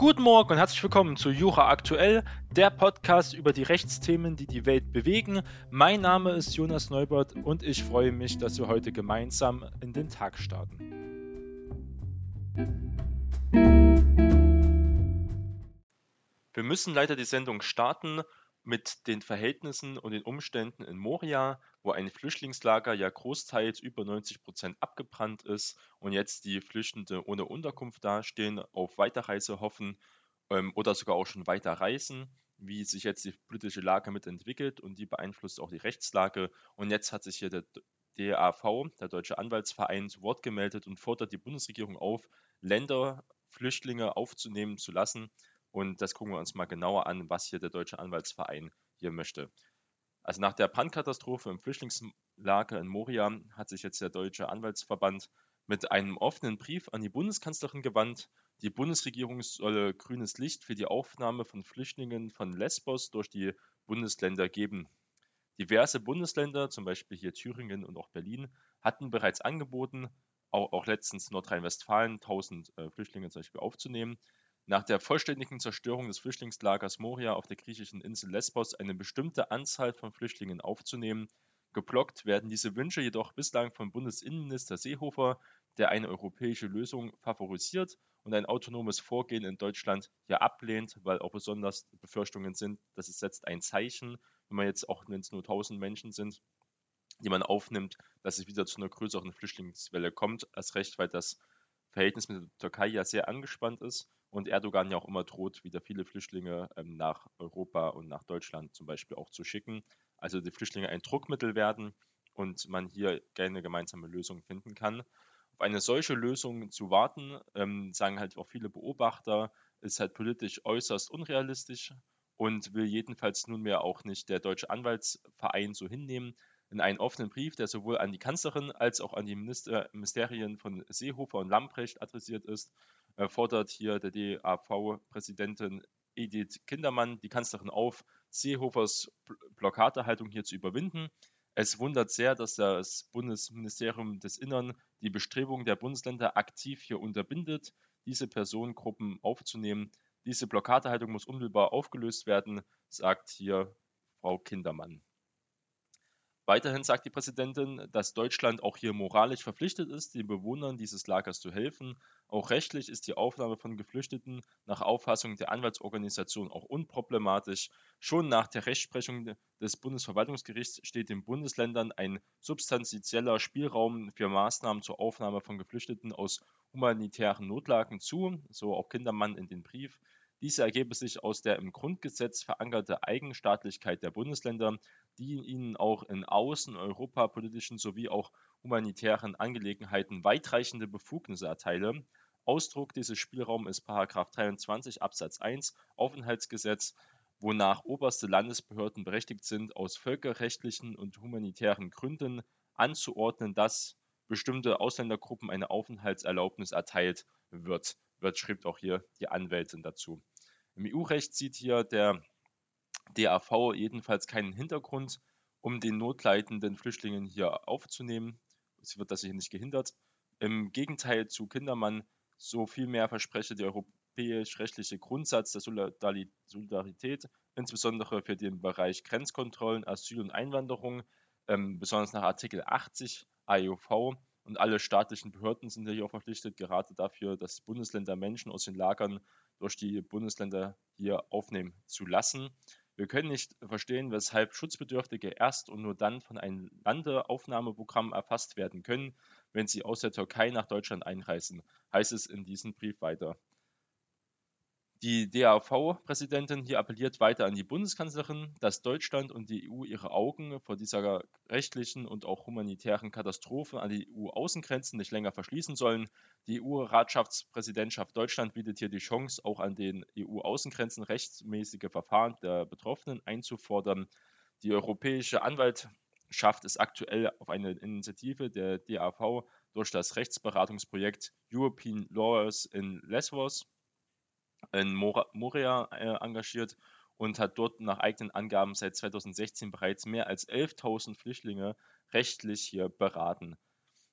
Guten Morgen und herzlich willkommen zu Jura Aktuell, der Podcast über die Rechtsthemen, die die Welt bewegen. Mein Name ist Jonas Neubert und ich freue mich, dass wir heute gemeinsam in den Tag starten. Wir müssen leider die Sendung starten mit den Verhältnissen und den Umständen in Moria, wo ein Flüchtlingslager ja großteils über 90 Prozent abgebrannt ist und jetzt die Flüchtende ohne Unterkunft dastehen, auf Weiterreise hoffen ähm, oder sogar auch schon weiter reisen, wie sich jetzt die politische Lage mitentwickelt und die beeinflusst auch die Rechtslage. Und jetzt hat sich hier der DAV, der Deutsche Anwaltsverein, zu Wort gemeldet und fordert die Bundesregierung auf, Länderflüchtlinge aufzunehmen zu lassen, und das gucken wir uns mal genauer an, was hier der Deutsche Anwaltsverein hier möchte. Also nach der Brandkatastrophe im Flüchtlingslager in Moria hat sich jetzt der Deutsche Anwaltsverband mit einem offenen Brief an die Bundeskanzlerin gewandt. Die Bundesregierung solle grünes Licht für die Aufnahme von Flüchtlingen von Lesbos durch die Bundesländer geben. Diverse Bundesländer, zum Beispiel hier Thüringen und auch Berlin, hatten bereits angeboten, auch, auch letztens Nordrhein-Westfalen 1000 äh, Flüchtlinge zum Beispiel aufzunehmen. Nach der vollständigen Zerstörung des Flüchtlingslagers Moria auf der griechischen Insel Lesbos eine bestimmte Anzahl von Flüchtlingen aufzunehmen. Geblockt werden diese Wünsche jedoch bislang von Bundesinnenminister Seehofer, der eine europäische Lösung favorisiert und ein autonomes Vorgehen in Deutschland hier ablehnt, weil auch besonders Befürchtungen sind, dass es setzt ein Zeichen, wenn man jetzt auch, wenn es nur 1000 Menschen sind, die man aufnimmt, dass es wieder zu einer größeren Flüchtlingswelle kommt. Als recht, weil das Verhältnis mit der Türkei ja sehr angespannt ist und Erdogan ja auch immer droht, wieder viele Flüchtlinge ähm, nach Europa und nach Deutschland zum Beispiel auch zu schicken. Also die Flüchtlinge ein Druckmittel werden und man hier gerne gemeinsame Lösungen finden kann. Auf eine solche Lösung zu warten, ähm, sagen halt auch viele Beobachter, ist halt politisch äußerst unrealistisch und will jedenfalls nunmehr auch nicht der Deutsche Anwaltsverein so hinnehmen, in einen offenen Brief, der sowohl an die Kanzlerin als auch an die Minister Ministerien von Seehofer und Lamprecht adressiert ist, fordert hier der DAV-Präsidentin Edith Kindermann die Kanzlerin auf, Seehofers Blockadehaltung hier zu überwinden. Es wundert sehr, dass das Bundesministerium des Innern die Bestrebungen der Bundesländer aktiv hier unterbindet, diese Personengruppen aufzunehmen. Diese Blockadehaltung muss unmittelbar aufgelöst werden, sagt hier Frau Kindermann. Weiterhin sagt die Präsidentin, dass Deutschland auch hier moralisch verpflichtet ist, den Bewohnern dieses Lagers zu helfen. Auch rechtlich ist die Aufnahme von Geflüchteten nach Auffassung der Anwaltsorganisation auch unproblematisch. Schon nach der Rechtsprechung des Bundesverwaltungsgerichts steht den Bundesländern ein substanzieller Spielraum für Maßnahmen zur Aufnahme von Geflüchteten aus humanitären Notlagen zu, so auch Kindermann in den Brief. Diese ergebe sich aus der im Grundgesetz verankerte Eigenstaatlichkeit der Bundesländer, die ihnen auch in außen-, europapolitischen sowie auch humanitären Angelegenheiten weitreichende Befugnisse erteile. Ausdruck dieses Spielraums ist § 23 Absatz 1 Aufenthaltsgesetz, wonach oberste Landesbehörden berechtigt sind, aus völkerrechtlichen und humanitären Gründen anzuordnen, dass bestimmte Ausländergruppen eine Aufenthaltserlaubnis erteilt wird, wird schreibt auch hier die Anwältin dazu. Im EU-Recht sieht hier der DAV jedenfalls keinen Hintergrund, um den notleidenden Flüchtlingen hier aufzunehmen. Es wird das hier nicht gehindert. Im Gegenteil zu Kindermann, so vielmehr verspreche der europäisch-rechtliche Grundsatz der Solidarität, insbesondere für den Bereich Grenzkontrollen, Asyl und Einwanderung, ähm, besonders nach Artikel 80 AEUV. Und alle staatlichen Behörden sind hier auch verpflichtet, gerade dafür, dass Bundesländer Menschen aus den Lagern durch die Bundesländer hier aufnehmen zu lassen. Wir können nicht verstehen, weshalb Schutzbedürftige erst und nur dann von einem Landeaufnahmeprogramm erfasst werden können, wenn sie aus der Türkei nach Deutschland einreisen, heißt es in diesem Brief weiter. Die DAV-Präsidentin hier appelliert weiter an die Bundeskanzlerin, dass Deutschland und die EU ihre Augen vor dieser rechtlichen und auch humanitären Katastrophe an die EU-Außengrenzen nicht länger verschließen sollen. Die EU-Ratschaftspräsidentschaft Deutschland bietet hier die Chance, auch an den EU-Außengrenzen rechtsmäßige Verfahren der Betroffenen einzufordern. Die Europäische Anwaltschaft ist aktuell auf eine Initiative der DAV durch das Rechtsberatungsprojekt European Lawyers in Lesbos in Moria äh, engagiert und hat dort nach eigenen Angaben seit 2016 bereits mehr als 11.000 Flüchtlinge rechtlich hier beraten.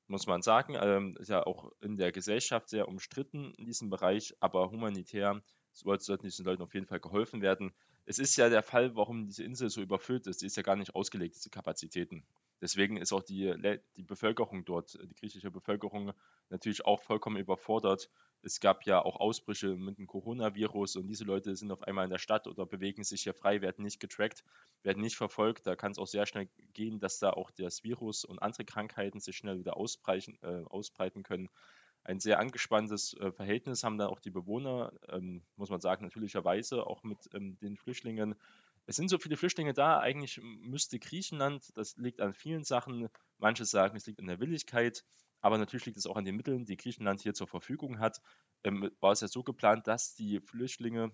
Muss man sagen, ähm, ist ja auch in der Gesellschaft sehr umstritten in diesem Bereich, aber humanitär sollten diesen Leuten auf jeden Fall geholfen werden. Es ist ja der Fall, warum diese Insel so überfüllt ist. Die ist ja gar nicht ausgelegt, diese Kapazitäten. Deswegen ist auch die, die Bevölkerung dort, die griechische Bevölkerung, natürlich auch vollkommen überfordert. Es gab ja auch Ausbrüche mit dem Coronavirus und diese Leute sind auf einmal in der Stadt oder bewegen sich hier frei, werden nicht getrackt, werden nicht verfolgt. Da kann es auch sehr schnell gehen, dass da auch das Virus und andere Krankheiten sich schnell wieder ausbreiten, äh, ausbreiten können ein sehr angespanntes äh, Verhältnis haben dann auch die Bewohner, ähm, muss man sagen, natürlicherweise auch mit ähm, den Flüchtlingen. Es sind so viele Flüchtlinge da, eigentlich müsste Griechenland, das liegt an vielen Sachen, manche sagen, es liegt an der Willigkeit, aber natürlich liegt es auch an den Mitteln, die Griechenland hier zur Verfügung hat. Ähm, war es ja so geplant, dass die Flüchtlinge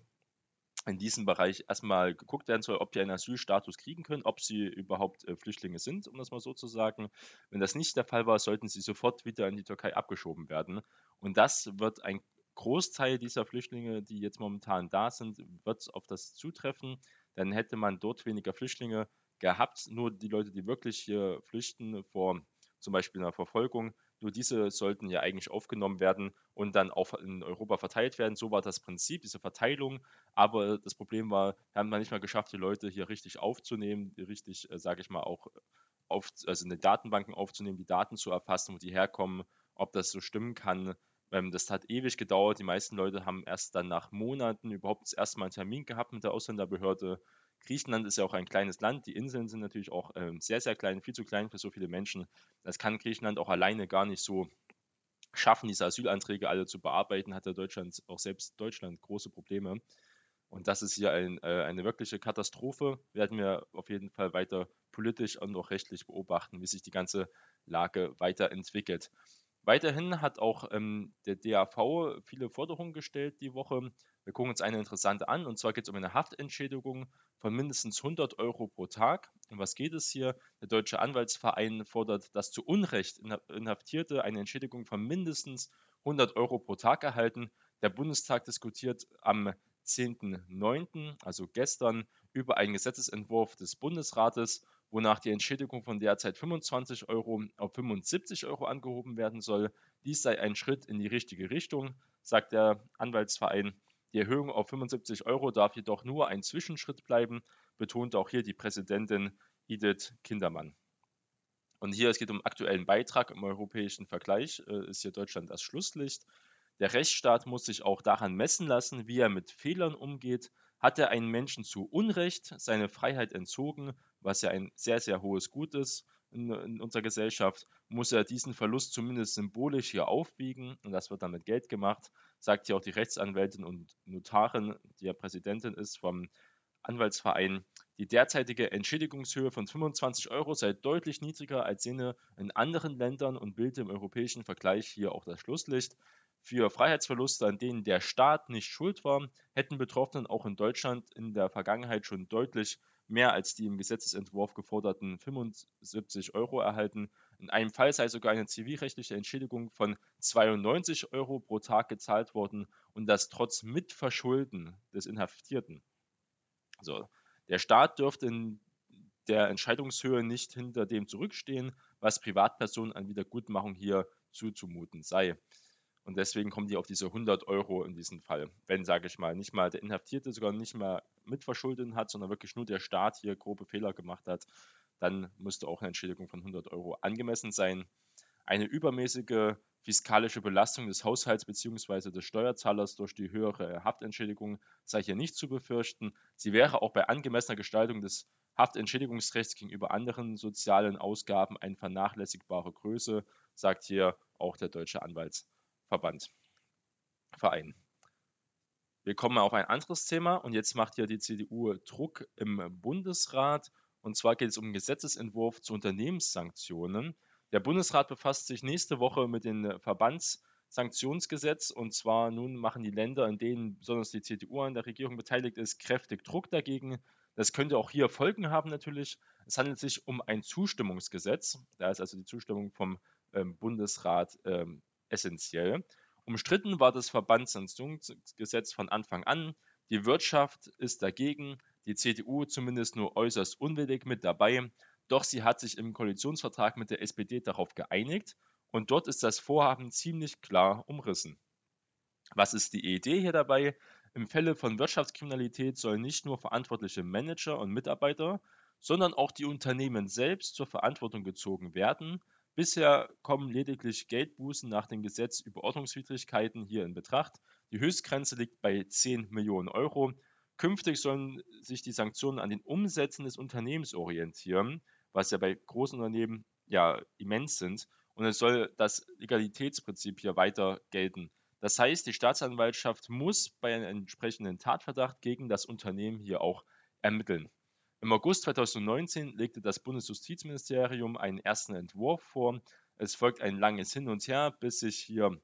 in diesem Bereich erstmal geguckt werden soll, ob die einen Asylstatus kriegen können, ob sie überhaupt äh, Flüchtlinge sind, um das mal so zu sagen. Wenn das nicht der Fall war, sollten sie sofort wieder in die Türkei abgeschoben werden. Und das wird ein Großteil dieser Flüchtlinge, die jetzt momentan da sind, wird auf das zutreffen. Dann hätte man dort weniger Flüchtlinge gehabt. Nur die Leute, die wirklich hier flüchten vor zum Beispiel einer Verfolgung, nur diese sollten ja eigentlich aufgenommen werden und dann auch in Europa verteilt werden. So war das Prinzip, diese Verteilung. Aber das Problem war, wir haben nicht mal geschafft, die Leute hier richtig aufzunehmen, richtig, äh, sage ich mal, auch auf, also in den Datenbanken aufzunehmen, die Daten zu erfassen, wo die herkommen, ob das so stimmen kann. Ähm, das hat ewig gedauert. Die meisten Leute haben erst dann nach Monaten überhaupt das erste Mal einen Termin gehabt mit der Ausländerbehörde. Griechenland ist ja auch ein kleines Land. Die Inseln sind natürlich auch ähm, sehr, sehr klein, viel zu klein für so viele Menschen. Das kann Griechenland auch alleine gar nicht so schaffen, diese Asylanträge alle zu bearbeiten. Hat ja Deutschland, auch selbst Deutschland, große Probleme. Und das ist hier ein, äh, eine wirkliche Katastrophe. Werden wir auf jeden Fall weiter politisch und auch rechtlich beobachten, wie sich die ganze Lage weiterentwickelt. Weiterhin hat auch ähm, der DAV viele Forderungen gestellt die Woche. Wir gucken uns eine interessante an, und zwar geht es um eine Haftentschädigung von mindestens 100 Euro pro Tag. Um was geht es hier? Der Deutsche Anwaltsverein fordert, dass zu Unrecht Inhaftierte eine Entschädigung von mindestens 100 Euro pro Tag erhalten. Der Bundestag diskutiert am 10.09., also gestern, über einen Gesetzesentwurf des Bundesrates wonach die Entschädigung von derzeit 25 Euro auf 75 Euro angehoben werden soll. Dies sei ein Schritt in die richtige Richtung, sagt der Anwaltsverein. Die Erhöhung auf 75 Euro darf jedoch nur ein Zwischenschritt bleiben, betont auch hier die Präsidentin Edith Kindermann. Und hier, es geht um aktuellen Beitrag im europäischen Vergleich, äh, ist hier Deutschland das Schlusslicht. Der Rechtsstaat muss sich auch daran messen lassen, wie er mit Fehlern umgeht. Hat er einen Menschen zu Unrecht seine Freiheit entzogen, was ja ein sehr, sehr hohes Gut ist in, in unserer Gesellschaft, muss er diesen Verlust zumindest symbolisch hier aufwiegen und das wird dann mit Geld gemacht, sagt hier auch die Rechtsanwältin und Notarin, die ja Präsidentin ist vom Anwaltsverein. Die derzeitige Entschädigungshöhe von 25 Euro sei deutlich niedriger als jene in anderen Ländern und bilde im europäischen Vergleich hier auch das Schlusslicht. Für Freiheitsverluste, an denen der Staat nicht schuld war, hätten Betroffenen auch in Deutschland in der Vergangenheit schon deutlich mehr als die im Gesetzesentwurf geforderten 75 Euro erhalten. In einem Fall sei sogar eine zivilrechtliche Entschädigung von 92 Euro pro Tag gezahlt worden und das trotz Mitverschulden des Inhaftierten. Also, der Staat dürfte in der Entscheidungshöhe nicht hinter dem zurückstehen, was Privatpersonen an Wiedergutmachung hier zuzumuten sei. Und deswegen kommen die auf diese 100 Euro in diesem Fall. Wenn, sage ich mal, nicht mal der Inhaftierte sogar nicht mal mitverschuldet hat, sondern wirklich nur der Staat hier grobe Fehler gemacht hat, dann müsste auch eine Entschädigung von 100 Euro angemessen sein. Eine übermäßige fiskalische Belastung des Haushalts bzw. des Steuerzahlers durch die höhere Haftentschädigung sei hier nicht zu befürchten. Sie wäre auch bei angemessener Gestaltung des Haftentschädigungsrechts gegenüber anderen sozialen Ausgaben eine vernachlässigbare Größe, sagt hier auch der Deutsche Anwalts. Verband, Verein. Wir kommen auf ein anderes Thema und jetzt macht ja die CDU Druck im Bundesrat. Und zwar geht es um einen Gesetzesentwurf zu Unternehmenssanktionen. Der Bundesrat befasst sich nächste Woche mit dem Verbandssanktionsgesetz und zwar nun machen die Länder, in denen besonders die CDU an der Regierung beteiligt ist, kräftig Druck dagegen. Das könnte auch hier Folgen haben natürlich. Es handelt sich um ein Zustimmungsgesetz. Da ist also die Zustimmung vom ähm, Bundesrat ähm, essentiell. Umstritten war das Verbandssanktionsgesetz von Anfang an. Die Wirtschaft ist dagegen, die CDU zumindest nur äußerst unwillig mit dabei. Doch sie hat sich im Koalitionsvertrag mit der SPD darauf geeinigt und dort ist das Vorhaben ziemlich klar umrissen. Was ist die Idee hier dabei? Im Fälle von Wirtschaftskriminalität sollen nicht nur verantwortliche Manager und Mitarbeiter, sondern auch die Unternehmen selbst zur Verantwortung gezogen werden. Bisher kommen lediglich Geldbußen nach dem Gesetz über Ordnungswidrigkeiten hier in Betracht. Die Höchstgrenze liegt bei 10 Millionen Euro. Künftig sollen sich die Sanktionen an den Umsätzen des Unternehmens orientieren, was ja bei großen Unternehmen ja immens sind. Und es soll das Legalitätsprinzip hier weiter gelten. Das heißt, die Staatsanwaltschaft muss bei einem entsprechenden Tatverdacht gegen das Unternehmen hier auch ermitteln. Im August 2019 legte das Bundesjustizministerium einen ersten Entwurf vor. Es folgt ein langes Hin und Her, bis sich hier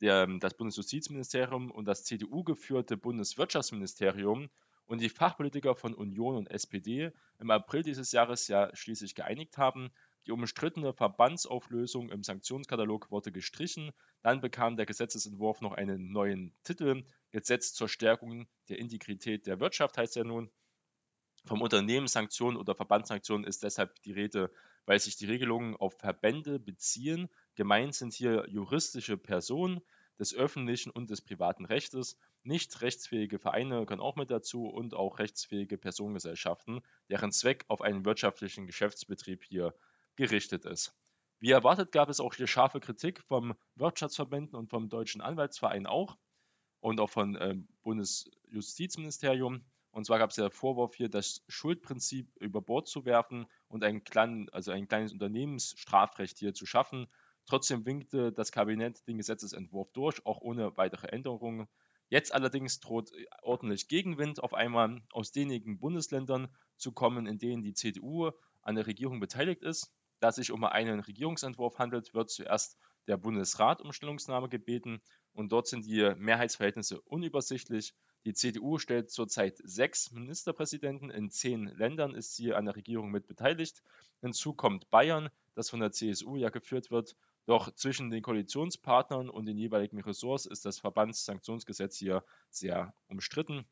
der, das Bundesjustizministerium und das CDU-geführte Bundeswirtschaftsministerium und die Fachpolitiker von Union und SPD im April dieses Jahres ja schließlich geeinigt haben. Die umstrittene Verbandsauflösung im Sanktionskatalog wurde gestrichen. Dann bekam der Gesetzesentwurf noch einen neuen Titel. Gesetz zur Stärkung der Integrität der Wirtschaft heißt er nun. Vom Unternehmenssanktionen oder Verbandssanktionen ist deshalb die Rede, weil sich die Regelungen auf Verbände beziehen. Gemeint sind hier juristische Personen des öffentlichen und des privaten Rechtes. Nicht rechtsfähige Vereine können auch mit dazu und auch rechtsfähige Personengesellschaften, deren Zweck auf einen wirtschaftlichen Geschäftsbetrieb hier gerichtet ist. Wie erwartet gab es auch hier scharfe Kritik vom Wirtschaftsverbänden und vom Deutschen Anwaltsverein auch und auch vom äh, Bundesjustizministerium. Und zwar gab es ja der Vorwurf hier, das Schuldprinzip über Bord zu werfen und ein, klein, also ein kleines Unternehmensstrafrecht hier zu schaffen. Trotzdem winkte das Kabinett den Gesetzesentwurf durch, auch ohne weitere Änderungen. Jetzt allerdings droht ordentlich Gegenwind auf einmal aus denjenigen Bundesländern zu kommen, in denen die CDU an der Regierung beteiligt ist. Da es sich um einen Regierungsentwurf handelt, wird zuerst der Bundesrat um Stellungnahme gebeten und dort sind die Mehrheitsverhältnisse unübersichtlich. Die CDU stellt zurzeit sechs Ministerpräsidenten. In zehn Ländern ist sie an der Regierung mit beteiligt. Hinzu kommt Bayern, das von der CSU ja geführt wird. Doch zwischen den Koalitionspartnern und den jeweiligen Ressorts ist das Verbandssanktionsgesetz hier sehr umstritten.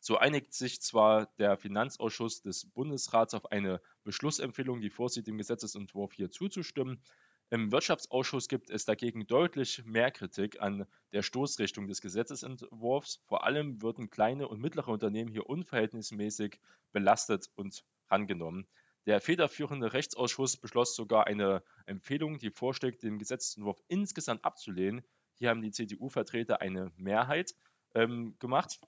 So einigt sich zwar der Finanzausschuss des Bundesrats auf eine Beschlussempfehlung, die vorsieht, dem Gesetzesentwurf hier zuzustimmen. Im Wirtschaftsausschuss gibt es dagegen deutlich mehr Kritik an der Stoßrichtung des Gesetzesentwurfs. Vor allem würden kleine und mittlere Unternehmen hier unverhältnismäßig belastet und angenommen. Der federführende Rechtsausschuss beschloss sogar eine Empfehlung, die vorschlägt, den Gesetzentwurf insgesamt abzulehnen. Hier haben die CDU-Vertreter eine Mehrheit ähm, gemacht.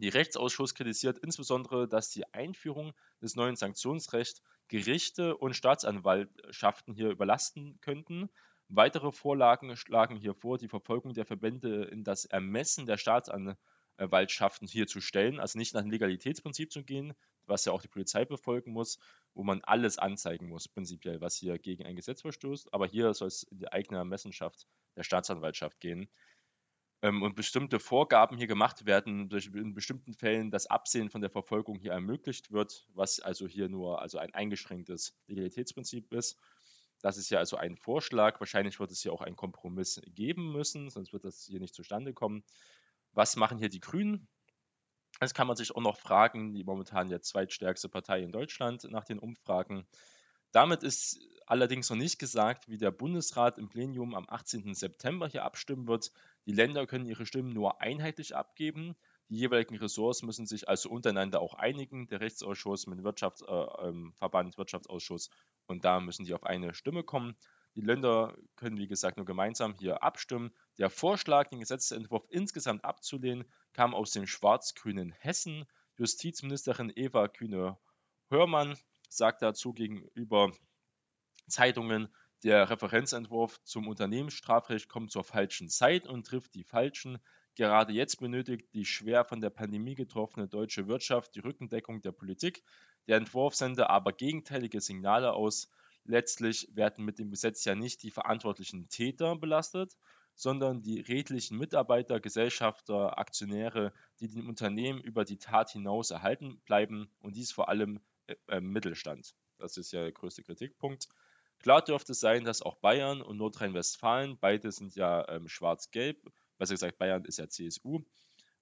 Der Rechtsausschuss kritisiert insbesondere, dass die Einführung des neuen Sanktionsrechts Gerichte und Staatsanwaltschaften hier überlasten könnten. Weitere Vorlagen schlagen hier vor, die Verfolgung der Verbände in das Ermessen der Staatsanwaltschaften hier zu stellen, also nicht nach dem Legalitätsprinzip zu gehen, was ja auch die Polizei befolgen muss, wo man alles anzeigen muss, prinzipiell, was hier gegen ein Gesetz verstößt. Aber hier soll es in die eigene Ermessenschaft der Staatsanwaltschaft gehen ähm, und bestimmte Vorgaben hier gemacht werden, durch in bestimmten Fällen das Absehen von der Verfolgung hier ermöglicht wird, was also hier nur also ein eingeschränktes Legalitätsprinzip ist. Das ist ja also ein Vorschlag. Wahrscheinlich wird es hier auch einen Kompromiss geben müssen, sonst wird das hier nicht zustande kommen. Was machen hier die Grünen? Das kann man sich auch noch fragen, die momentan ja zweitstärkste Partei in Deutschland nach den Umfragen. Damit ist allerdings noch nicht gesagt, wie der Bundesrat im Plenum am 18. September hier abstimmen wird. Die Länder können ihre Stimmen nur einheitlich abgeben. Die jeweiligen Ressorts müssen sich also untereinander auch einigen. Der Rechtsausschuss mit dem Wirtschaftsverband, äh, ähm, Wirtschaftsausschuss und da müssen die auf eine Stimme kommen. Die Länder können, wie gesagt, nur gemeinsam hier abstimmen. Der Vorschlag, den Gesetzentwurf insgesamt abzulehnen, kam aus dem schwarz-grünen Hessen. Justizministerin Eva Kühne-Hörmann sagt dazu gegenüber Zeitungen, der Referenzentwurf zum Unternehmensstrafrecht kommt zur falschen Zeit und trifft die Falschen. Gerade jetzt benötigt die schwer von der Pandemie getroffene deutsche Wirtschaft die Rückendeckung der Politik. Der Entwurf sende aber gegenteilige Signale aus. Letztlich werden mit dem Gesetz ja nicht die verantwortlichen Täter belastet, sondern die redlichen Mitarbeiter, Gesellschafter, Aktionäre, die dem Unternehmen über die Tat hinaus erhalten bleiben und dies vor allem äh, im Mittelstand. Das ist ja der größte Kritikpunkt. Klar dürfte es sein, dass auch Bayern und Nordrhein-Westfalen, beide sind ja ähm, schwarz-gelb, besser gesagt Bayern ist ja CSU,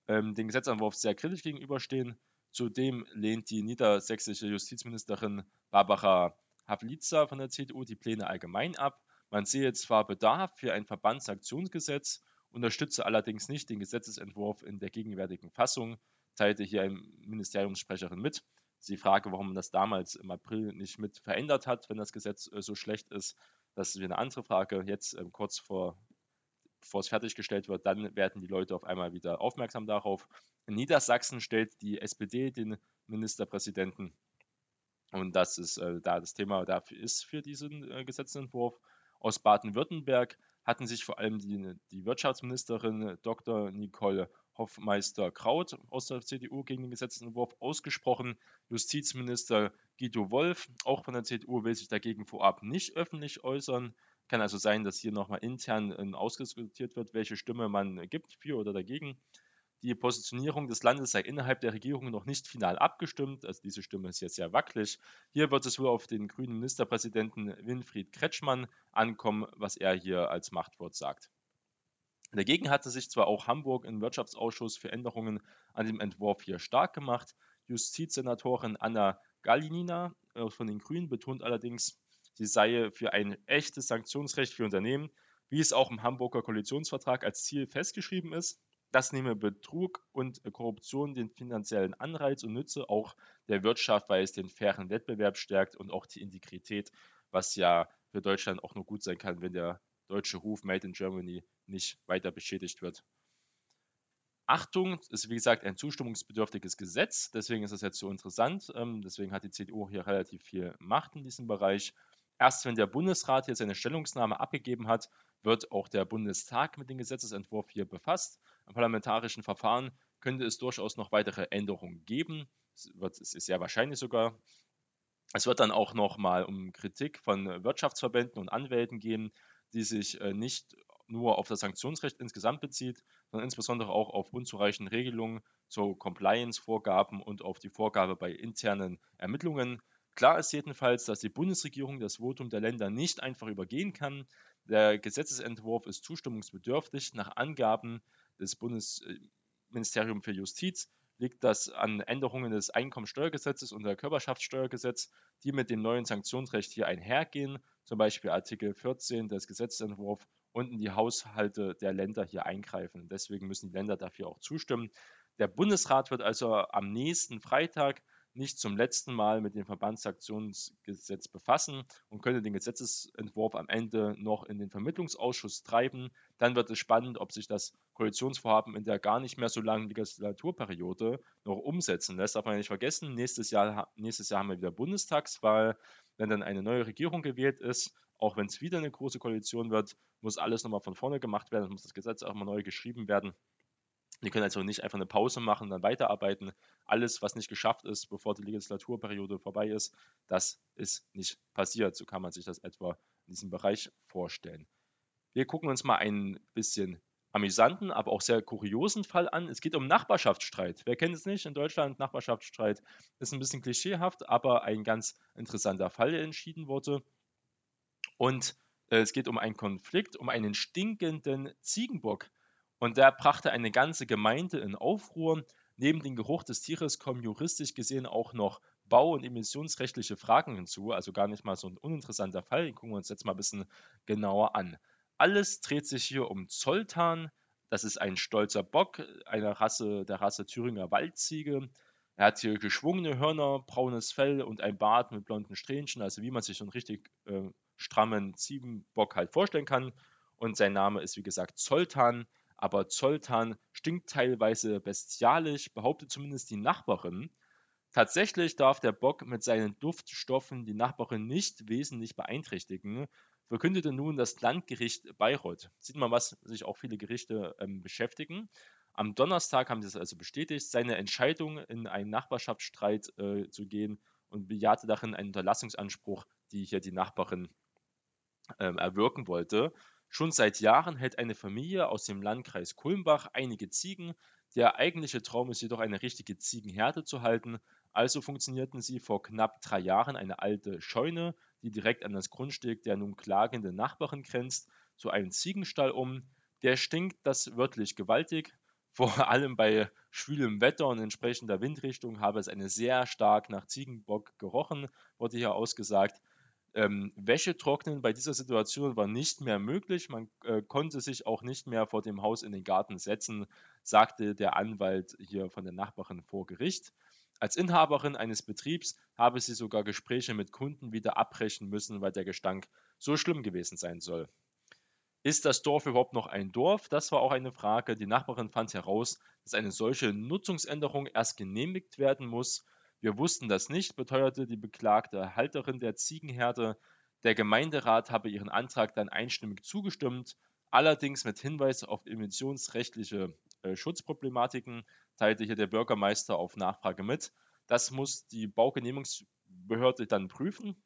ähm, den Gesetzentwurf sehr kritisch gegenüberstehen. Zudem lehnt die niedersächsische Justizministerin Barbara Havlitzer von der CDU die Pläne allgemein ab. Man sehe zwar Bedarf für ein Verbandsaktionsgesetz unterstütze allerdings nicht den Gesetzesentwurf in der gegenwärtigen Fassung, teilte hier ein Ministeriumssprecherin mit. Die Frage, warum man das damals im April nicht mit verändert hat, wenn das Gesetz äh, so schlecht ist, das ist eine andere Frage. Jetzt ähm, kurz vor bevor es fertiggestellt wird, dann werden die Leute auf einmal wieder aufmerksam darauf. In Niedersachsen stellt die SPD den Ministerpräsidenten und das ist äh, da das Thema dafür ist für diesen äh, Gesetzentwurf. Aus Baden-Württemberg hatten sich vor allem die, die Wirtschaftsministerin Dr. Nicole Hoffmeister-Kraut aus der CDU gegen den Gesetzentwurf ausgesprochen. Justizminister Guido Wolf, auch von der CDU, will sich dagegen vorab nicht öffentlich äußern. Kann also sein, dass hier nochmal intern äh, ausdiskutiert wird, welche Stimme man gibt, für oder dagegen. Die Positionierung des Landes sei innerhalb der Regierung noch nicht final abgestimmt. Also diese Stimme ist jetzt sehr wackelig. Hier wird es wohl auf den grünen Ministerpräsidenten Winfried Kretschmann ankommen, was er hier als Machtwort sagt. Dagegen hatte sich zwar auch Hamburg im Wirtschaftsausschuss für Änderungen an dem Entwurf hier stark gemacht. Justizsenatorin Anna Gallinina äh, von den Grünen betont allerdings, sie sei für ein echtes Sanktionsrecht für Unternehmen, wie es auch im Hamburger Koalitionsvertrag als Ziel festgeschrieben ist. Das nehme Betrug und Korruption den finanziellen Anreiz und nütze auch der Wirtschaft, weil es den fairen Wettbewerb stärkt und auch die Integrität, was ja für Deutschland auch nur gut sein kann, wenn der deutsche Ruf Made in Germany nicht weiter beschädigt wird. Achtung, ist wie gesagt ein zustimmungsbedürftiges Gesetz, deswegen ist es jetzt so interessant. Ähm, deswegen hat die CDU hier relativ viel Macht in diesem Bereich. Erst wenn der Bundesrat hier seine Stellungnahme abgegeben hat, wird auch der Bundestag mit dem Gesetzesentwurf hier befasst. Im parlamentarischen Verfahren könnte es durchaus noch weitere Änderungen geben. Es, wird, es ist sehr wahrscheinlich sogar. Es wird dann auch noch mal um Kritik von Wirtschaftsverbänden und Anwälten gehen, die sich äh, nicht nur auf das Sanktionsrecht insgesamt bezieht, sondern insbesondere auch auf unzureichende Regelungen zu Compliance-Vorgaben und auf die Vorgabe bei internen Ermittlungen. Klar ist jedenfalls, dass die Bundesregierung das Votum der Länder nicht einfach übergehen kann. Der Gesetzesentwurf ist zustimmungsbedürftig. Nach Angaben des Bundesministeriums für Justiz liegt das an Änderungen des Einkommensteuergesetzes und der Körperschaftssteuergesetz, die mit dem neuen Sanktionsrecht hier einhergehen, zum Beispiel Artikel 14 des Gesetzentwurfs und in die Haushalte der Länder hier eingreifen. Deswegen müssen die Länder dafür auch zustimmen. Der Bundesrat wird also am nächsten Freitag nicht zum letzten Mal mit dem Verbandsaktionsgesetz befassen und könnte den Gesetzesentwurf am Ende noch in den Vermittlungsausschuss treiben. Dann wird es spannend, ob sich das Koalitionsvorhaben in der gar nicht mehr so langen Legislaturperiode noch umsetzen lässt. Darf man nicht vergessen, nächstes Jahr, nächstes Jahr haben wir wieder Bundestagswahl. Wenn dann eine neue Regierung gewählt ist, auch wenn es wieder eine große Koalition wird, muss alles nochmal von vorne gemacht werden, muss das Gesetz auch mal neu geschrieben werden. Die können also nicht einfach eine Pause machen und dann weiterarbeiten. Alles, was nicht geschafft ist, bevor die Legislaturperiode vorbei ist, das ist nicht passiert. So kann man sich das etwa in diesem Bereich vorstellen. Wir gucken uns mal ein bisschen amüsanten, aber auch sehr kuriosen Fall an. Es geht um Nachbarschaftsstreit. Wer kennt es nicht? In Deutschland Nachbarschaftsstreit ist ein bisschen klischeehaft, aber ein ganz interessanter Fall, der entschieden wurde. Und äh, es geht um einen Konflikt, um einen stinkenden Ziegenbock. Und der brachte eine ganze Gemeinde in Aufruhr. Neben dem Geruch des Tieres kommen juristisch gesehen auch noch bau- und emissionsrechtliche Fragen hinzu. Also gar nicht mal so ein uninteressanter Fall. Den gucken wir uns jetzt mal ein bisschen genauer an. Alles dreht sich hier um Zoltan. Das ist ein stolzer Bock einer Rasse, der Rasse Thüringer Waldziege. Er hat hier geschwungene Hörner, braunes Fell und ein Bart mit blonden Strähnchen, also wie man sich so einen richtig äh, strammen Ziegenbock halt vorstellen kann. Und sein Name ist wie gesagt Zoltan aber Zoltan stinkt teilweise bestialisch, behauptet zumindest die Nachbarin. Tatsächlich darf der Bock mit seinen Duftstoffen die Nachbarin nicht wesentlich beeinträchtigen, verkündete nun das Landgericht Bayreuth. Sieht man, was sich auch viele Gerichte ähm, beschäftigen. Am Donnerstag haben sie es also bestätigt, seine Entscheidung in einen Nachbarschaftsstreit äh, zu gehen und bejahte darin einen Unterlassungsanspruch, die hier die Nachbarin ähm, erwirken wollte. Schon seit Jahren hält eine Familie aus dem Landkreis Kulmbach einige Ziegen. Der eigentliche Traum ist jedoch eine richtige Ziegenherde zu halten. Also funktionierten sie vor knapp drei Jahren eine alte Scheune, die direkt an das Grundstück der nun klagenden Nachbarin grenzt, zu einem Ziegenstall um. Der stinkt das wörtlich gewaltig. Vor allem bei schwülem Wetter und entsprechender Windrichtung habe es eine sehr stark nach Ziegenbock gerochen, wurde hier ausgesagt. Ähm, Wäsche trocknen bei dieser Situation war nicht mehr möglich. Man äh, konnte sich auch nicht mehr vor dem Haus in den Garten setzen, sagte der Anwalt hier von der Nachbarin vor Gericht. Als Inhaberin eines Betriebs habe sie sogar Gespräche mit Kunden wieder abbrechen müssen, weil der Gestank so schlimm gewesen sein soll. Ist das Dorf überhaupt noch ein Dorf? Das war auch eine Frage. Die Nachbarin fand heraus, dass eine solche Nutzungsänderung erst genehmigt werden muss wir wussten das nicht, beteuerte die beklagte Halterin der Ziegenherde. Der Gemeinderat habe ihren Antrag dann einstimmig zugestimmt, allerdings mit Hinweis auf emissionsrechtliche Schutzproblematiken teilte hier der Bürgermeister auf Nachfrage mit. Das muss die Baugenehmigungsbehörde dann prüfen,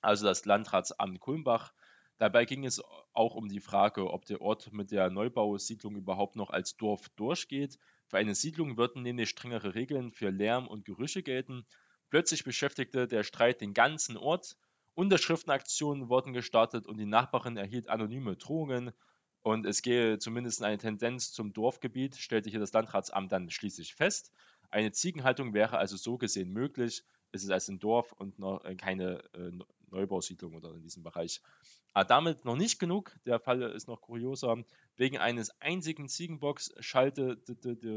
also das Landratsamt Kulmbach. Dabei ging es auch um die Frage, ob der Ort mit der Neubausiedlung überhaupt noch als Dorf durchgeht. Für eine Siedlung würden nämlich strengere Regeln für Lärm und Gerüche gelten. Plötzlich beschäftigte der Streit den ganzen Ort. Unterschriftenaktionen wurden gestartet und die Nachbarin erhielt anonyme Drohungen. Und es gehe zumindest eine Tendenz zum Dorfgebiet, stellte hier das Landratsamt dann schließlich fest. Eine Ziegenhaltung wäre also so gesehen möglich. Es ist also ein Dorf und noch äh, keine äh, Neubausiedlung oder in diesem Bereich. Aber damit noch nicht genug. Der Fall ist noch kurioser. Wegen eines einzigen Ziegenbocks schaltete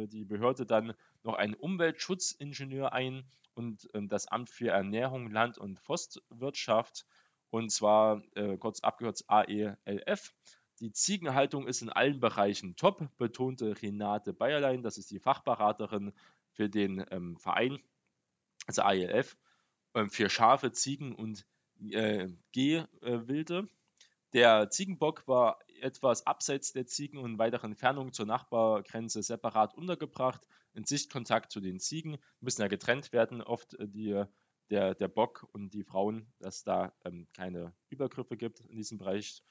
die Behörde dann noch einen Umweltschutzingenieur ein und ähm, das Amt für Ernährung, Land- und Forstwirtschaft, und zwar äh, kurz abgekürzt AELF. Die Ziegenhaltung ist in allen Bereichen top, betonte Renate Bayerlein, das ist die Fachberaterin für den ähm, Verein, also AELF, äh, für Schafe, Ziegen und äh, Gehwilde. Der Ziegenbock war etwas abseits der Ziegen und in weiterer Entfernung zur Nachbargrenze separat untergebracht. In Sichtkontakt zu den Ziegen müssen ja getrennt werden, oft äh, die, der, der Bock und die Frauen, dass da ähm, keine Übergriffe gibt in diesem Bereich.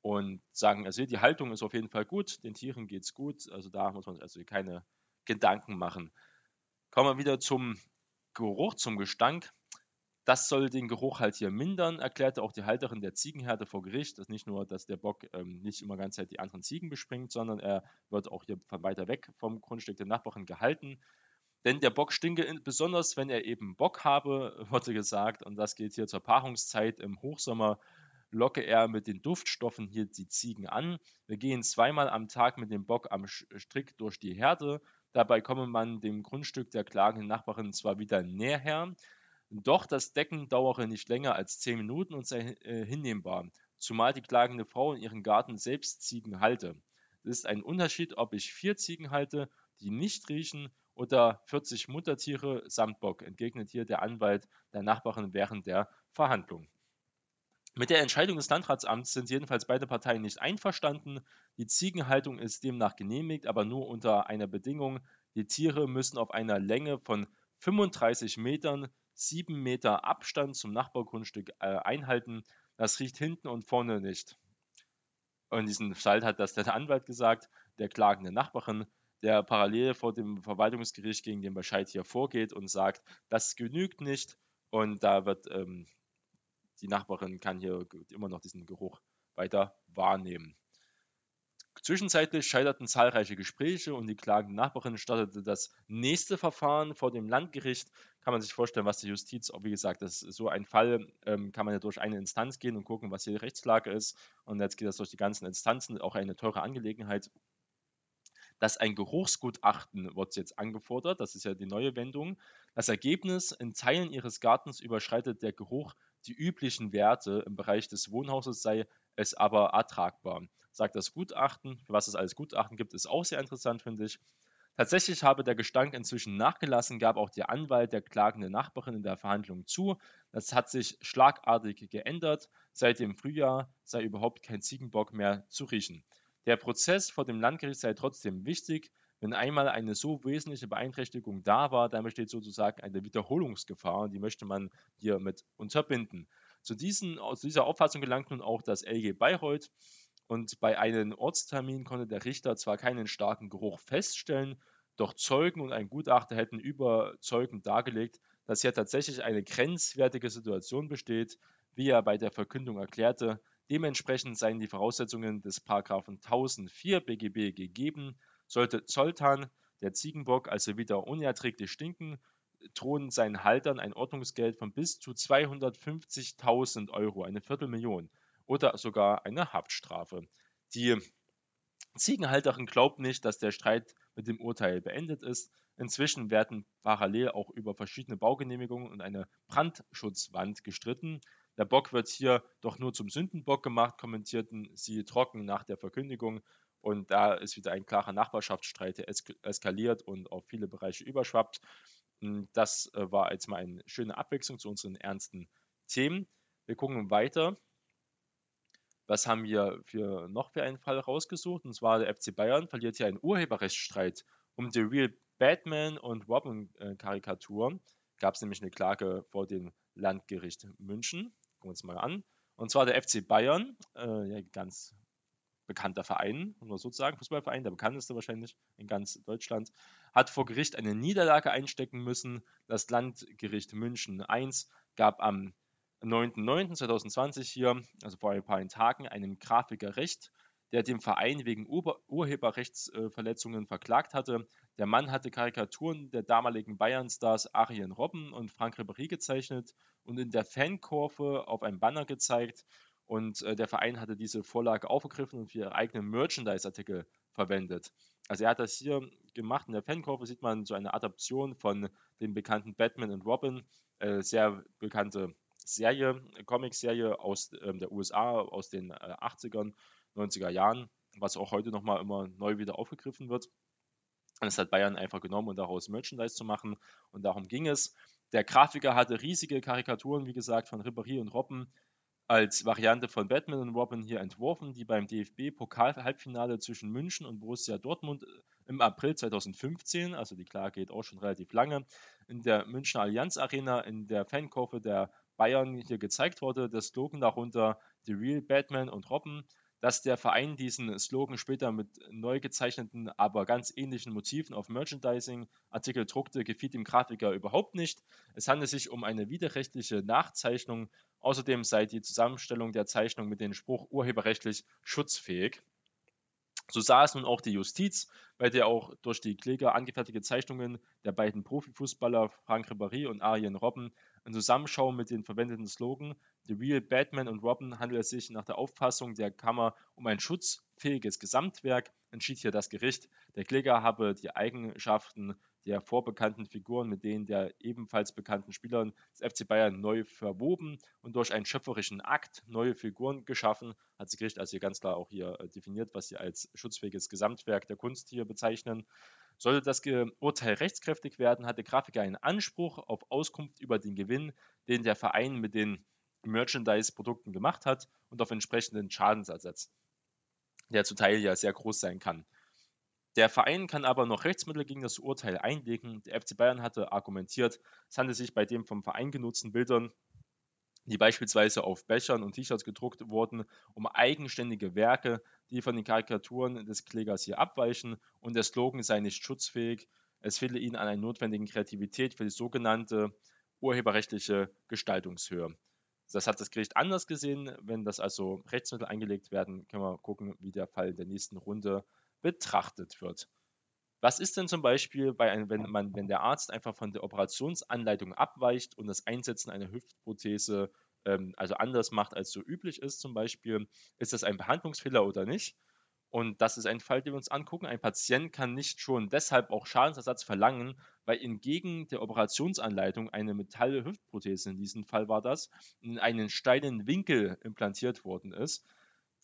Und sagen, also die Haltung ist auf jeden Fall gut, den Tieren geht es gut, also da muss man also keine Gedanken machen. Kommen wir wieder zum Geruch, zum Gestank. Das soll den Geruch halt hier mindern, erklärte auch die Halterin der Ziegenherde vor Gericht. Das ist nicht nur, dass der Bock ähm, nicht immer ganz Zeit die anderen Ziegen bespringt, sondern er wird auch hier von weiter weg vom Grundstück der Nachbarin gehalten. Denn der Bock stinke besonders, wenn er eben Bock habe, wurde gesagt. Und das geht hier zur Paarungszeit im Hochsommer. Locke er mit den Duftstoffen hier die Ziegen an. Wir gehen zweimal am Tag mit dem Bock am Strick durch die Herde. Dabei komme man dem Grundstück der klagenden Nachbarin zwar wieder näher, doch das Decken dauere nicht länger als zehn Minuten und sei äh, hinnehmbar, zumal die klagende Frau in ihrem Garten selbst Ziegen halte. Es ist ein Unterschied, ob ich vier Ziegen halte, die nicht riechen, oder 40 Muttertiere samt Bock, entgegnet hier der Anwalt der Nachbarin während der Verhandlung. Mit der Entscheidung des Landratsamts sind jedenfalls beide Parteien nicht einverstanden. Die Ziegenhaltung ist demnach genehmigt, aber nur unter einer Bedingung. Die Tiere müssen auf einer Länge von 35 Metern sieben Meter Abstand zum Nachbargrundstück äh, einhalten. Das riecht hinten und vorne nicht. Und in diesem Fall hat das der Anwalt gesagt, der klagende Nachbarin, der parallel vor dem Verwaltungsgericht gegen den Bescheid hier vorgeht und sagt, das genügt nicht und da wird ähm, die Nachbarin kann hier immer noch diesen Geruch weiter wahrnehmen. Zwischenzeitlich scheiterten zahlreiche Gespräche und die klagende Nachbarin startete das nächste Verfahren vor dem Landgericht. Kann man sich vorstellen, was die Justiz, wie gesagt, das ist so ein Fall, ähm, kann man ja durch eine Instanz gehen und gucken, was hier die Rechtslage ist. Und jetzt geht das durch die ganzen Instanzen, auch eine teure Angelegenheit. Dass ein Geruchsgutachten wird jetzt angefordert, das ist ja die neue Wendung. Das Ergebnis, in Teilen ihres Gartens überschreitet der Geruch die üblichen Werte im Bereich des Wohnhauses, sei es aber ertragbar sagt das Gutachten. Für was es alles Gutachten gibt, ist auch sehr interessant, finde ich. Tatsächlich habe der Gestank inzwischen nachgelassen, gab auch der Anwalt der klagenden Nachbarin in der Verhandlung zu. Das hat sich schlagartig geändert. Seit dem Frühjahr sei überhaupt kein Ziegenbock mehr zu riechen. Der Prozess vor dem Landgericht sei trotzdem wichtig. Wenn einmal eine so wesentliche Beeinträchtigung da war, dann besteht sozusagen eine Wiederholungsgefahr und die möchte man hier mit unterbinden. Zu, diesen, zu dieser Auffassung gelangt nun auch das LG Bayreuth. Und bei einem Ortstermin konnte der Richter zwar keinen starken Geruch feststellen, doch Zeugen und ein Gutachter hätten überzeugend dargelegt, dass hier tatsächlich eine grenzwertige Situation besteht, wie er bei der Verkündung erklärte. Dementsprechend seien die Voraussetzungen des Paragraphen 1004 BGB gegeben. Sollte Zoltan, der Ziegenbock, also wieder unerträglich stinken, drohen seinen Haltern ein Ordnungsgeld von bis zu 250.000 Euro, eine Viertelmillion, oder sogar eine Haftstrafe. Die Ziegenhalterin glaubt nicht, dass der Streit mit dem Urteil beendet ist. Inzwischen werden parallel auch über verschiedene Baugenehmigungen und eine Brandschutzwand gestritten. Der Bock wird hier doch nur zum Sündenbock gemacht, kommentierten sie trocken nach der Verkündigung. Und da ist wieder ein klarer Nachbarschaftsstreit, der eskaliert und auf viele Bereiche überschwappt. Hm, das äh, war jetzt mal eine schöne Abwechslung zu unseren ernsten Themen. Wir gucken weiter. Was haben wir für noch für einen Fall rausgesucht? Und zwar der FC Bayern verliert hier einen Urheberrechtsstreit um die Real Batman und Robin äh. Gab es nämlich eine Klage vor dem Landgericht München. Gucken wir uns mal an. Und zwar der FC Bayern, äh, ja, ganz bekannter Verein, muss man sozusagen, Fußballverein, der bekannteste wahrscheinlich in ganz Deutschland, hat vor Gericht eine Niederlage einstecken müssen. Das Landgericht München I gab am 9.9.2020 hier, also vor ein paar Tagen, einem Grafiker Recht, der dem Verein wegen Ur Urheberrechtsverletzungen verklagt hatte. Der Mann hatte Karikaturen der damaligen Bayern-Stars Arjen Robben und Frank Ribéry gezeichnet und in der Fankurve auf einem Banner gezeigt. Und äh, der Verein hatte diese Vorlage aufgegriffen und für ihre eigenen Merchandise-Artikel verwendet. Also er hat das hier gemacht. In der Fankurve sieht man so eine Adaption von dem bekannten Batman und Robin, äh, sehr bekannte Serie, Comic-Serie aus ähm, der USA aus den äh, 80ern, 90er Jahren, was auch heute nochmal immer neu wieder aufgegriffen wird. Das hat Bayern einfach genommen, um daraus Merchandise zu machen. Und darum ging es. Der Grafiker hatte riesige Karikaturen, wie gesagt, von Ribéry und Robben als Variante von Batman und Robin hier entworfen, die beim DFB-Pokal-Halbfinale zwischen München und Borussia Dortmund äh, im April 2015, also die Klage geht auch schon relativ lange, in der Münchner Allianz Arena in der Fankurve der Bayern hier gezeigt wurde. Der Slogan darunter The Real Batman und Robin. Dass der Verein diesen Slogan später mit neu gezeichneten, aber ganz ähnlichen Motiven auf Merchandising-Artikel druckte, gefiel dem Grafiker überhaupt nicht. Es handelt sich um eine widerrechtliche Nachzeichnung. Außerdem sei die Zusammenstellung der Zeichnung mit dem Spruch urheberrechtlich schutzfähig. So sah es nun auch die Justiz, bei der auch durch die Kläger angefertigte Zeichnungen der beiden Profifußballer Frank Ribéry und Arjen Robben in Zusammenschau mit den verwendeten Slogan The Real Batman und Robin handelt es sich nach der Auffassung der Kammer um ein schutzfähiges Gesamtwerk, entschied hier das Gericht. Der Kläger habe die Eigenschaften der vorbekannten Figuren mit denen der ebenfalls bekannten Spieler des FC Bayern neu verwoben und durch einen schöpferischen Akt neue Figuren geschaffen, hat das Gericht also hier ganz klar auch hier äh, definiert, was sie als schutzfähiges Gesamtwerk der Kunst hier bezeichnen. Sollte das Urteil rechtskräftig werden, hat der Grafiker einen Anspruch auf Auskunft über den Gewinn, den der Verein mit den Merchandise-Produkten gemacht hat und auf entsprechenden Schadensersatz, der zu Teil ja sehr groß sein kann. Der Verein kann aber noch Rechtsmittel gegen das Urteil einlegen. Der FC Bayern hatte argumentiert, es handelt sich bei den vom Verein genutzten Bildern, die beispielsweise auf Bechern und T-Shirts gedruckt wurden, um eigenständige Werke, die von den Karikaturen des Klägers hier abweichen und der Slogan sei nicht schutzfähig. Es fehle ihnen an einer notwendigen Kreativität für die sogenannte urheberrechtliche Gestaltungshöhe. Das hat das Gericht anders gesehen. Wenn das also Rechtsmittel eingelegt werden, können wir gucken, wie der Fall in der nächsten Runde betrachtet wird. Was ist denn zum Beispiel, bei einem, wenn, man, wenn der Arzt einfach von der Operationsanleitung abweicht und das Einsetzen einer Hüftprothese ähm, also anders macht, als so üblich ist zum Beispiel? Ist das ein Behandlungsfehler oder nicht? Und das ist ein Fall, den wir uns angucken. Ein Patient kann nicht schon deshalb auch Schadensersatz verlangen, weil entgegen der Operationsanleitung eine Metallhüftprothese, in diesem Fall war das, in einen steilen Winkel implantiert worden ist.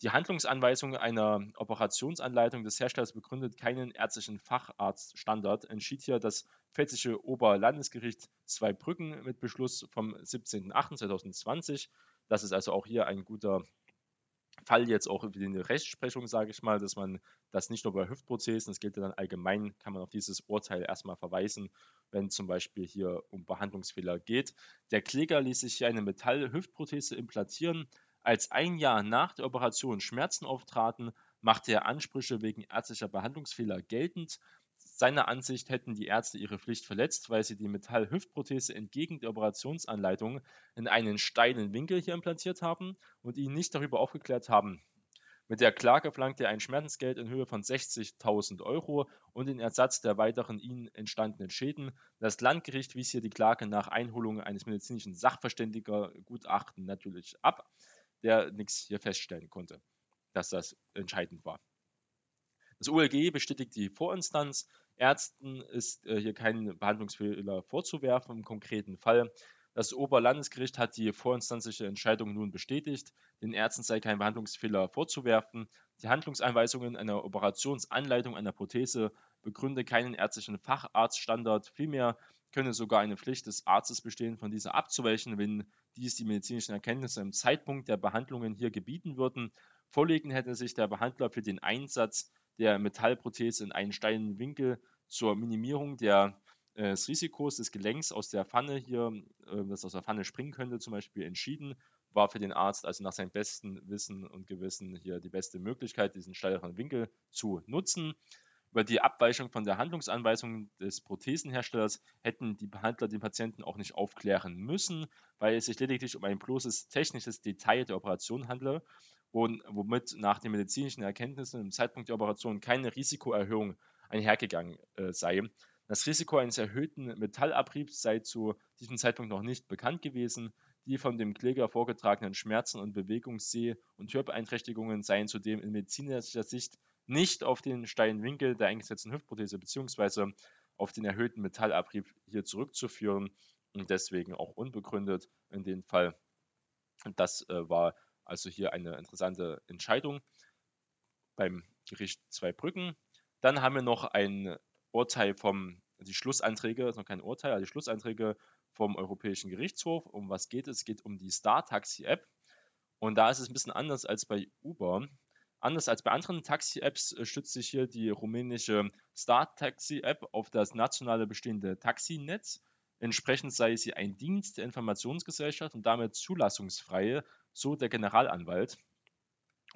Die Handlungsanweisung einer Operationsanleitung des Herstellers begründet keinen ärztlichen Facharztstandard, entschied hier das Pfälzische Oberlandesgericht Zweibrücken mit Beschluss vom 17.08.2020. Das ist also auch hier ein guter Fall jetzt auch für die Rechtsprechung, sage ich mal, dass man das nicht nur bei Hüftprothesen, das gilt ja dann allgemein, kann man auf dieses Urteil erstmal verweisen, wenn zum Beispiel hier um Behandlungsfehler geht. Der Kläger ließ sich hier eine Metallhüftprothese implantieren. Als ein Jahr nach der Operation Schmerzen auftraten, machte er Ansprüche wegen ärztlicher Behandlungsfehler geltend. Seiner Ansicht hätten die Ärzte ihre Pflicht verletzt, weil sie die Metallhüftprothese entgegen der Operationsanleitung in einen steilen Winkel hier implantiert haben und ihn nicht darüber aufgeklärt haben, Mit der Klage verlangt er ein Schmerzensgeld in Höhe von 60.000 Euro und den Ersatz der weiteren ihnen entstandenen Schäden. Das Landgericht wies hier die Klage nach Einholung eines medizinischen Sachverständiger-Gutachten natürlich ab, der nichts hier feststellen konnte, dass das entscheidend war. Das OLG bestätigt die Vorinstanz. Ärzten ist äh, hier kein Behandlungsfehler vorzuwerfen im konkreten Fall. Das Oberlandesgericht hat die vorinstanzliche Entscheidung nun bestätigt. Den Ärzten sei kein Behandlungsfehler vorzuwerfen. Die Handlungsanweisungen einer Operationsanleitung einer Prothese begründe keinen ärztlichen Facharztstandard. Vielmehr könne sogar eine Pflicht des Arztes bestehen, von dieser abzuweichen, wenn dies die medizinischen Erkenntnisse im Zeitpunkt der Behandlungen hier gebieten würden. Vorlegen hätte sich der Behandler für den Einsatz der Metallprothese in einen steilen Winkel zur Minimierung der äh, des Risikos des Gelenks aus der Pfanne hier, äh, das aus der Pfanne springen könnte, zum Beispiel entschieden, war für den Arzt also nach seinem besten Wissen und Gewissen hier die beste Möglichkeit, diesen steileren Winkel zu nutzen. Über die Abweichung von der Handlungsanweisung des Prothesenherstellers hätten die Behandler den Patienten auch nicht aufklären müssen, weil es sich lediglich um ein bloßes technisches Detail der Operation handle, womit nach den medizinischen Erkenntnissen im Zeitpunkt der Operation keine Risikoerhöhung einhergegangen äh, sei. Das Risiko eines erhöhten Metallabriebs sei zu diesem Zeitpunkt noch nicht bekannt gewesen. Die von dem Kläger vorgetragenen Schmerzen und Bewegungsseh- und Hörbeeinträchtigungen seien zudem in medizinischer Sicht nicht auf den steilen Winkel der eingesetzten Hüftprothese bzw. auf den erhöhten Metallabrieb hier zurückzuführen und deswegen auch unbegründet in dem Fall. Das äh, war also hier eine interessante Entscheidung beim Gericht Zweibrücken. Dann haben wir noch ein Urteil vom, die Schlussanträge, ist noch kein Urteil, aber die Schlussanträge vom Europäischen Gerichtshof. Um was geht es? Es geht um die Star-Taxi-App. Und da ist es ein bisschen anders als bei Uber. Anders als bei anderen Taxi-Apps äh, stützt sich hier die rumänische Star-Taxi-App auf das nationale bestehende Taxinetz. Entsprechend sei sie ein Dienst der Informationsgesellschaft und damit zulassungsfrei, so der Generalanwalt.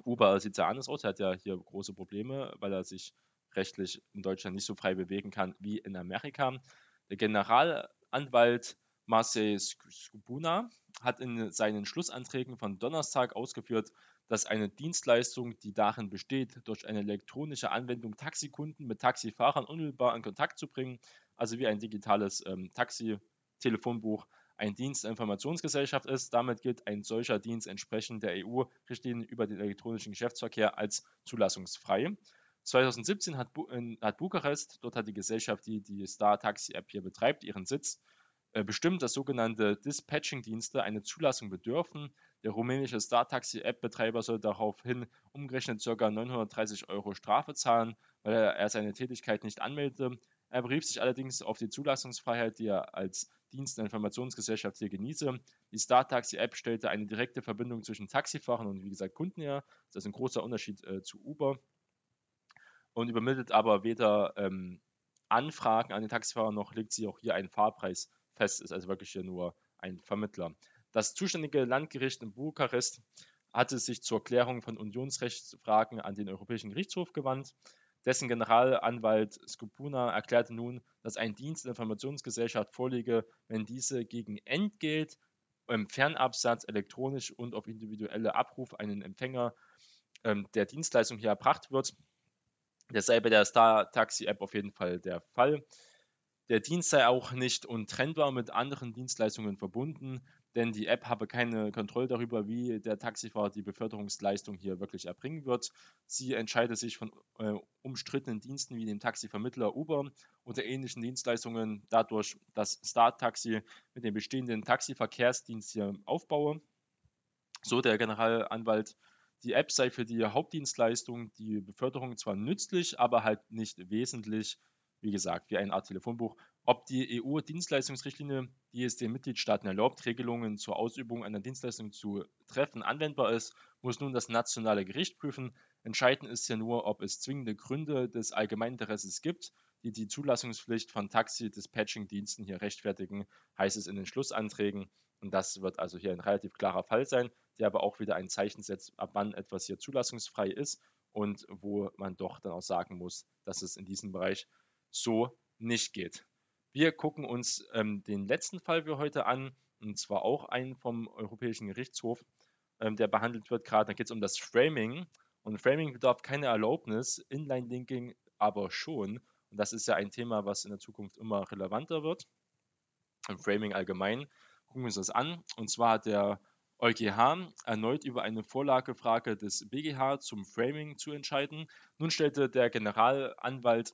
Uber sieht sehr anders aus, er hat ja hier große Probleme, weil er sich rechtlich in Deutschland nicht so frei bewegen kann wie in Amerika. Der Generalanwalt Marcel Skubuna hat in seinen Schlussanträgen von Donnerstag ausgeführt, dass eine Dienstleistung, die darin besteht, durch eine elektronische Anwendung Taxikunden mit Taxifahrern unmittelbar in Kontakt zu bringen, also wie ein digitales ähm, Taxi-Telefonbuch, ein Dienst der Informationsgesellschaft ist. Damit gilt ein solcher Dienst entsprechend der EU-Richtlinien über den elektronischen Geschäftsverkehr als zulassungsfrei. 2017 hat, Bu hat Bukarest, dort hat die Gesellschaft, die die Star Taxi App hier betreibt, ihren Sitz, bestimmt, dass sogenannte Dispatching-Dienste eine Zulassung bedürfen. Der rumänische Star Taxi App-Betreiber soll daraufhin umgerechnet ca. 930 Euro Strafe zahlen, weil er seine Tätigkeit nicht anmeldete. Er berief sich allerdings auf die Zulassungsfreiheit, die er als Dienst der Informationsgesellschaft hier genieße. Die Star Taxi App stellte eine direkte Verbindung zwischen Taxifahrern und wie gesagt Kunden her. Das ist ein großer Unterschied äh, zu Uber und übermittelt aber weder ähm, Anfragen an den Taxifahrer noch legt sie auch hier einen Fahrpreis fest, ist also wirklich hier nur ein Vermittler. Das zuständige Landgericht in Bukarest hatte sich zur Klärung von Unionsrechtsfragen an den Europäischen Gerichtshof gewandt. Dessen Generalanwalt Skupuna erklärte nun, dass ein Dienst der Informationsgesellschaft vorliege, wenn diese gegen Entgelt im Fernabsatz elektronisch und auf individuelle Abruf einen Empfänger ähm, der Dienstleistung hier erbracht wird. Das sei bei der Star Taxi App auf jeden Fall der Fall. Der Dienst sei auch nicht untrennbar mit anderen Dienstleistungen verbunden, denn die App habe keine Kontrolle darüber, wie der Taxifahrer die Beförderungsleistung hier wirklich erbringen wird. Sie entscheidet sich von äh, umstrittenen Diensten wie dem Taxivermittler Uber oder ähnlichen Dienstleistungen dadurch, dass Star Taxi mit dem bestehenden Taxiverkehrsdienst hier aufbaue. So der Generalanwalt die App sei für die Hauptdienstleistung, die Beförderung zwar nützlich, aber halt nicht wesentlich, wie gesagt, wie eine Art Telefonbuch. Ob die EU-Dienstleistungsrichtlinie, die es den Mitgliedstaaten erlaubt, Regelungen zur Ausübung einer Dienstleistung zu treffen, anwendbar ist, muss nun das nationale Gericht prüfen. Entscheidend ist ja nur, ob es zwingende Gründe des Allgemeininteresses gibt, die die Zulassungspflicht von Taxi-Dispatching-Diensten hier rechtfertigen, heißt es in den Schlussanträgen. Und das wird also hier ein relativ klarer Fall sein der aber auch wieder ein Zeichen setzt, ab wann etwas hier zulassungsfrei ist und wo man doch dann auch sagen muss, dass es in diesem Bereich so nicht geht. Wir gucken uns ähm, den letzten Fall für heute an, und zwar auch einen vom Europäischen Gerichtshof, ähm, der behandelt wird gerade. Da geht es um das Framing. Und Framing bedarf keine Erlaubnis, Inline-Linking aber schon. Und das ist ja ein Thema, was in der Zukunft immer relevanter wird. Im Framing allgemein. Gucken wir uns das an. Und zwar hat der EuGH erneut über eine Vorlagefrage des BGH zum Framing zu entscheiden. Nun stellte der Generalanwalt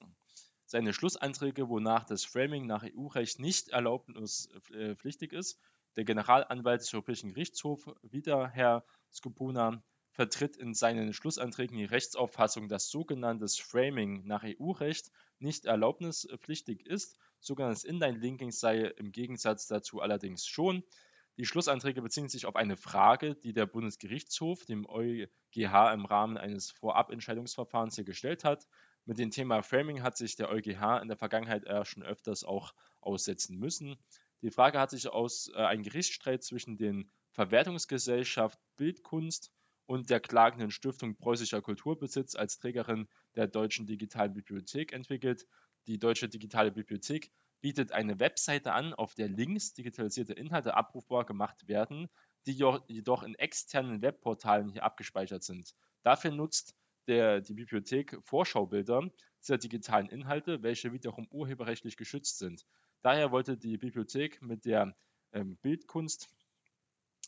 seine Schlussanträge, wonach das Framing nach EU-Recht nicht erlaubnispflichtig ist. Der Generalanwalt des Europäischen Gerichtshofs, wieder Herr Skopuna, vertritt in seinen Schlussanträgen die Rechtsauffassung, dass sogenanntes Framing nach EU-Recht nicht erlaubnispflichtig ist. Sogenanntes Inline-Linking sei im Gegensatz dazu allerdings schon. Die Schlussanträge beziehen sich auf eine Frage, die der Bundesgerichtshof dem EuGH im Rahmen eines Vorabentscheidungsverfahrens hier gestellt hat. Mit dem Thema Framing hat sich der EuGH in der Vergangenheit äh, schon öfters auch aussetzen müssen. Die Frage hat sich aus äh, einem Gerichtsstreit zwischen den Verwertungsgesellschaft Bildkunst und der klagenden Stiftung Preußischer Kulturbesitz als Trägerin der Deutschen Digitalen Bibliothek entwickelt. Die Deutsche Digitale Bibliothek bietet eine Webseite an, auf der Links digitalisierte Inhalte abrufbar gemacht werden, die jedoch in externen Webportalen hier abgespeichert sind. Dafür nutzt der, die Bibliothek Vorschaubilder dieser digitalen Inhalte, welche wiederum urheberrechtlich geschützt sind. Daher wollte die Bibliothek mit der ähm, Bildkunst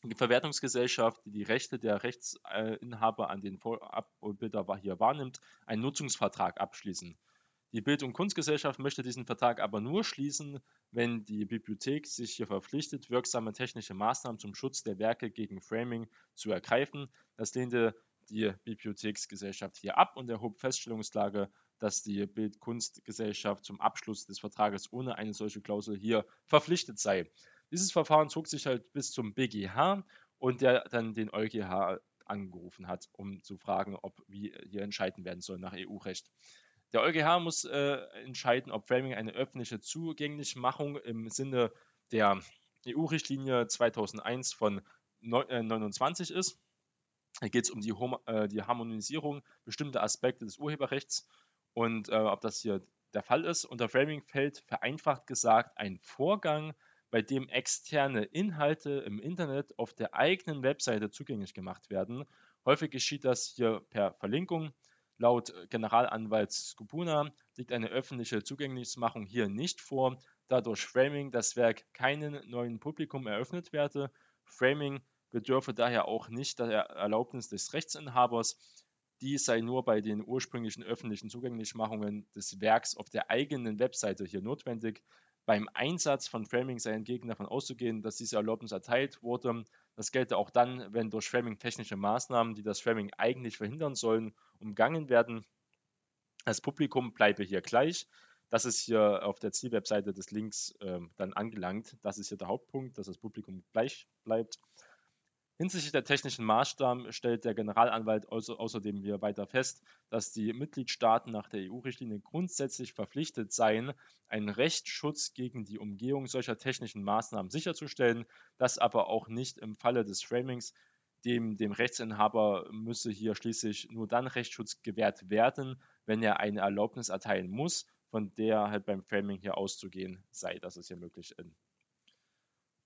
die Verwertungsgesellschaft, die die Rechte der Rechtsinhaber an den Vorabbilder hier wahrnimmt, einen Nutzungsvertrag abschließen. Die Bild- und Kunstgesellschaft möchte diesen Vertrag aber nur schließen, wenn die Bibliothek sich hier verpflichtet, wirksame technische Maßnahmen zum Schutz der Werke gegen Framing zu ergreifen. Das lehnte die Bibliotheksgesellschaft hier ab und erhob Feststellungslage, dass die Bild-Kunstgesellschaft zum Abschluss des Vertrages ohne eine solche Klausel hier verpflichtet sei. Dieses Verfahren zog sich halt bis zum BGH und der dann den EuGH angerufen hat, um zu fragen, ob wie hier entscheiden werden soll nach EU-Recht. Der EuGH muss äh, entscheiden, ob Framing eine öffentliche Zugänglichmachung im Sinne der EU-Richtlinie 2001 von 29 äh, ist. Hier geht es um die, äh, die, Harmonisierung bestimmter Aspekte des Urheberrechts und äh, ob das hier der Fall ist. Unter Framing fällt vereinfacht gesagt ein Vorgang, bei dem externe Inhalte im Internet auf der eigenen Webseite zugänglich gemacht werden. Häufig geschieht das hier per Verlinkung. Laut Generalanwalt Skupuna liegt eine öffentliche Zugänglichmachung hier nicht vor, da durch Framing das Werk keinem neuen Publikum eröffnet werde. Framing bedürfe daher auch nicht der Erlaubnis des Rechtsinhabers. Dies sei nur bei den ursprünglichen öffentlichen Zugänglichmachungen des Werks auf der eigenen Webseite hier notwendig. Beim Einsatz von Framing sei hingegen davon auszugehen, dass diese Erlaubnis erteilt wurde. Das gelte auch dann, wenn durch Framing technische Maßnahmen, die das Framing eigentlich verhindern sollen, umgangen werden. Das Publikum bleibe hier gleich. Das ist hier auf der Zielwebseite des Links äh, dann angelangt. Das ist hier der Hauptpunkt, dass das Publikum gleich bleibt. Hinsichtlich der technischen Maßnahmen stellt der Generalanwalt außerdem hier weiter fest, dass die Mitgliedstaaten nach der EU-Richtlinie grundsätzlich verpflichtet seien, einen Rechtsschutz gegen die Umgehung solcher technischen Maßnahmen sicherzustellen, das aber auch nicht im Falle des Framings dem, dem Rechtsinhaber müsse hier schließlich nur dann Rechtsschutz gewährt werden, wenn er eine Erlaubnis erteilen muss, von der halt beim Framing hier auszugehen sei, dass es hier möglich ist.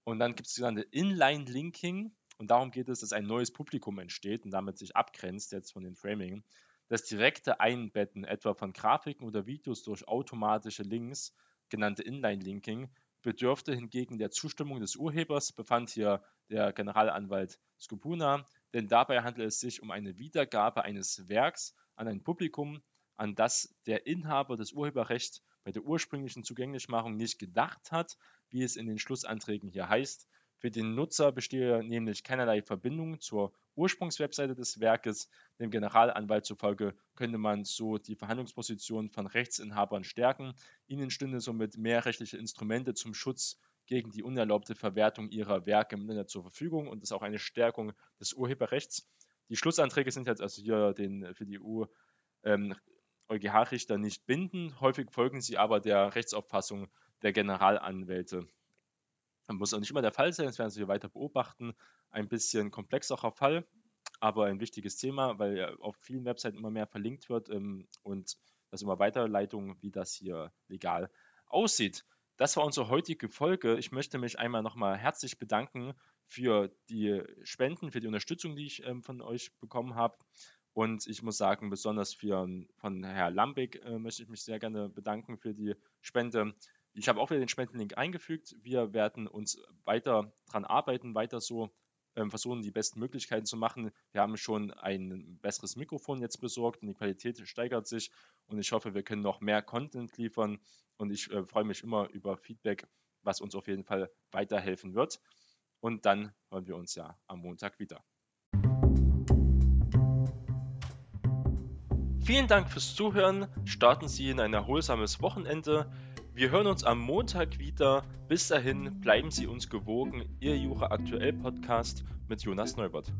Und dann gibt es sogenannte Inline-Linking. Und darum geht es, dass ein neues Publikum entsteht und damit sich abgrenzt jetzt von den Framing. Das direkte Einbetten etwa von Grafiken oder Videos durch automatische Links, genannte Inline-Linking, bedürfte hingegen der Zustimmung des Urhebers, befand hier der Generalanwalt Skopuna, denn dabei handelt es sich um eine Wiedergabe eines Werks an ein Publikum, an das der Inhaber des Urheberrechts bei der ursprünglichen Zugänglichmachung nicht gedacht hat, wie es in den Schlussanträgen hier heißt. Für den Nutzer bestehe nämlich keinerlei Verbindung zur Ursprungswebseite des Werkes. Dem Generalanwalt zufolge könnte man so die Verhandlungsposition von Rechtsinhabern stärken. Ihnen stünde somit mehr rechtliche Instrumente zum Schutz gegen die unerlaubte Verwertung ihrer Werke im Internet zur Verfügung und ist auch eine Stärkung des Urheberrechts. Die Schlussanträge sind jetzt also hier den, für die EU ähm, EuGH-Richter nicht bindend. Häufig folgen sie aber der Rechtsauffassung der Generalanwälte. Muss auch nicht immer der Fall sein, das werden Sie weiter beobachten. Ein bisschen komplexerer Fall, aber ein wichtiges Thema, weil auf vielen Webseiten immer mehr verlinkt wird ähm, und das immer Weiterleitung, wie das hier legal aussieht. Das war unsere heutige Folge. Ich möchte mich einmal nochmal herzlich bedanken für die Spenden, für die Unterstützung, die ich ähm, von euch bekommen habe. Und ich muss sagen, besonders für, von Herr Lambig äh, möchte ich mich sehr gerne bedanken für die Spende. Ich habe auch wieder den Spendenlink eingefügt. Wir werden uns weiter daran arbeiten, weiter so ähm, versuchen, die besten Möglichkeiten zu machen. Wir haben schon ein besseres Mikrofon jetzt besorgt und die Qualität steigert sich. Und ich hoffe, wir können noch mehr Content liefern. Und ich äh, freue mich immer über Feedback, was uns auf jeden Fall weiterhelfen wird. Und dann hören wir uns ja am Montag wieder. Vielen Dank fürs Zuhören. Starten Sie in ein erholsames Wochenende. Wir hören uns am Montag wieder. Bis dahin bleiben Sie uns gewogen. Ihr Jura Aktuell Podcast mit Jonas Neubert.